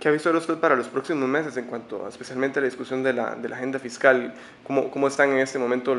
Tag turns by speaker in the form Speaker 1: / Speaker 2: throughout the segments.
Speaker 1: ¿Qué ha visto usted para los próximos meses en cuanto especialmente a la discusión de la, de la agenda fiscal? ¿Cómo, ¿Cómo está en este momento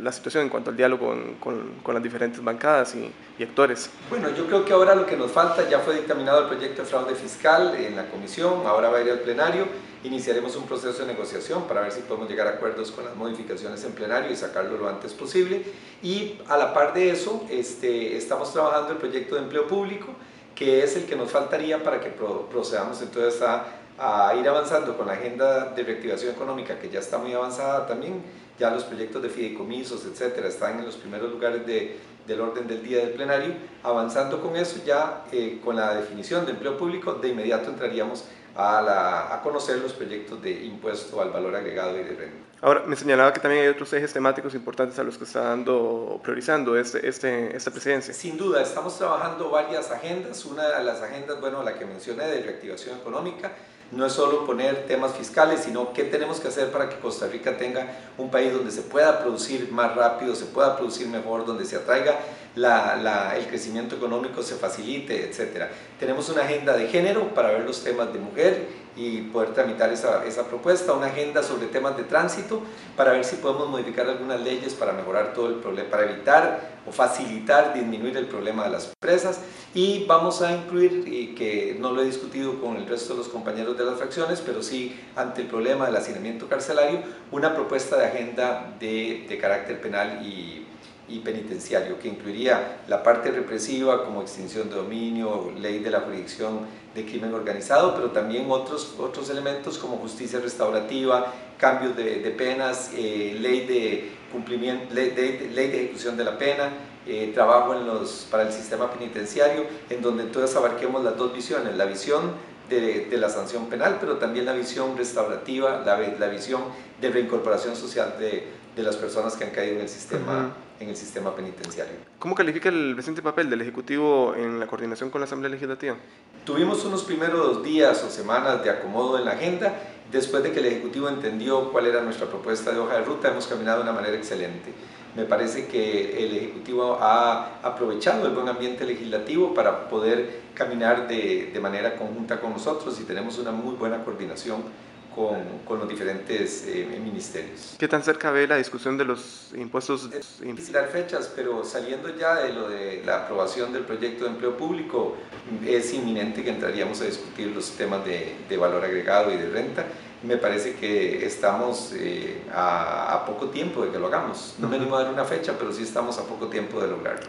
Speaker 1: la situación en cuanto al diálogo con, con, con las diferentes bancadas y, y, actores?
Speaker 2: Bueno, yo creo que ahora lo que nos falta, ya fue dictaminado el proyecto de fraude fiscal en la comisión, ahora va a ir al plenario, iniciaremos un proceso de negociación para ver si podemos llegar a acuerdos con las modificaciones en plenario y sacarlo lo antes posible. Y a la par de eso, este, estamos trabajando el proyecto de empleo público, que es el que nos faltaría para que procedamos entonces a, a, ir avanzando con la agenda de reactivación económica, que ya está muy avanzada también, ya los proyectos de fideicomisos, etcétera, están en los primeros lugares de, del orden del día del plenario. Avanzando con eso, ya eh, con la definición de empleo público, de inmediato entraríamos a, la, a conocer los proyectos de impuesto al valor agregado y de renta.
Speaker 1: Ahora, me señalaba que también hay otros ejes temáticos importantes a los que está dando, priorizando este, este, esta presidencia.
Speaker 2: Sin duda, estamos trabajando varias agendas. Una de las agendas, bueno, la que mencioné de reactivación económica, no es solo poner temas fiscales, sino qué tenemos que hacer para que Costa Rica tenga un país donde se pueda producir más rápido, se pueda producir mejor, donde se atraiga la, la, el crecimiento económico, se facilite, etc. Tenemos una agenda de género para ver los temas de mujer y poder tramitar esa, esa propuesta, una agenda sobre temas de tránsito para ver si podemos modificar algunas leyes para mejorar todo el problema, para evitar o facilitar, disminuir el problema de las empresas y vamos a incluir, y que no lo he discutido con el resto de los compañeros de las fracciones, pero sí ante el problema del hacinamiento carcelario, una propuesta de agenda de, carácter penal y penitenciario, que incluiría la parte represiva como extinción de dominio, ley de la jurisdicción de crimen organizado, pero también otros, otros elementos como justicia restaurativa, cambios de, penas, eh, ley, de cumplimiento, ley, de, ejecución de la pena, eh, trabajo en los, para el sistema penitenciario, en donde entonces abarquemos las dos visiones, la visión de, de, la sanción penal, pero también la visión restaurativa, la, la visión de reincorporación social de, de, las personas que han caído en el sistema. Uh -huh en el sistema penitenciario.
Speaker 1: ¿Cómo califica el presente papel del Ejecutivo en la coordinación con la Asamblea Legislativa?
Speaker 2: Tuvimos unos primeros días o semanas de acomodo en la agenda. Después de que el Ejecutivo entendió cuál era nuestra propuesta de hoja de ruta, hemos caminado de una manera excelente. Me parece que el Ejecutivo ha aprovechado el buen ambiente legislativo para poder caminar de, de manera conjunta con nosotros y tenemos una muy buena coordinación con, con, los diferentes eh, ministerios.
Speaker 1: ¿Qué tan cerca ve la discusión de los impuestos?
Speaker 2: Es dar fechas, pero saliendo ya de lo de la aprobación del proyecto de empleo público, es inminente que entraríamos a discutir los temas de, de valor agregado y de renta. Me parece que estamos eh, a, a, poco tiempo de que lo hagamos. No me animo a dar una fecha, pero sí estamos a poco tiempo de lograrlo.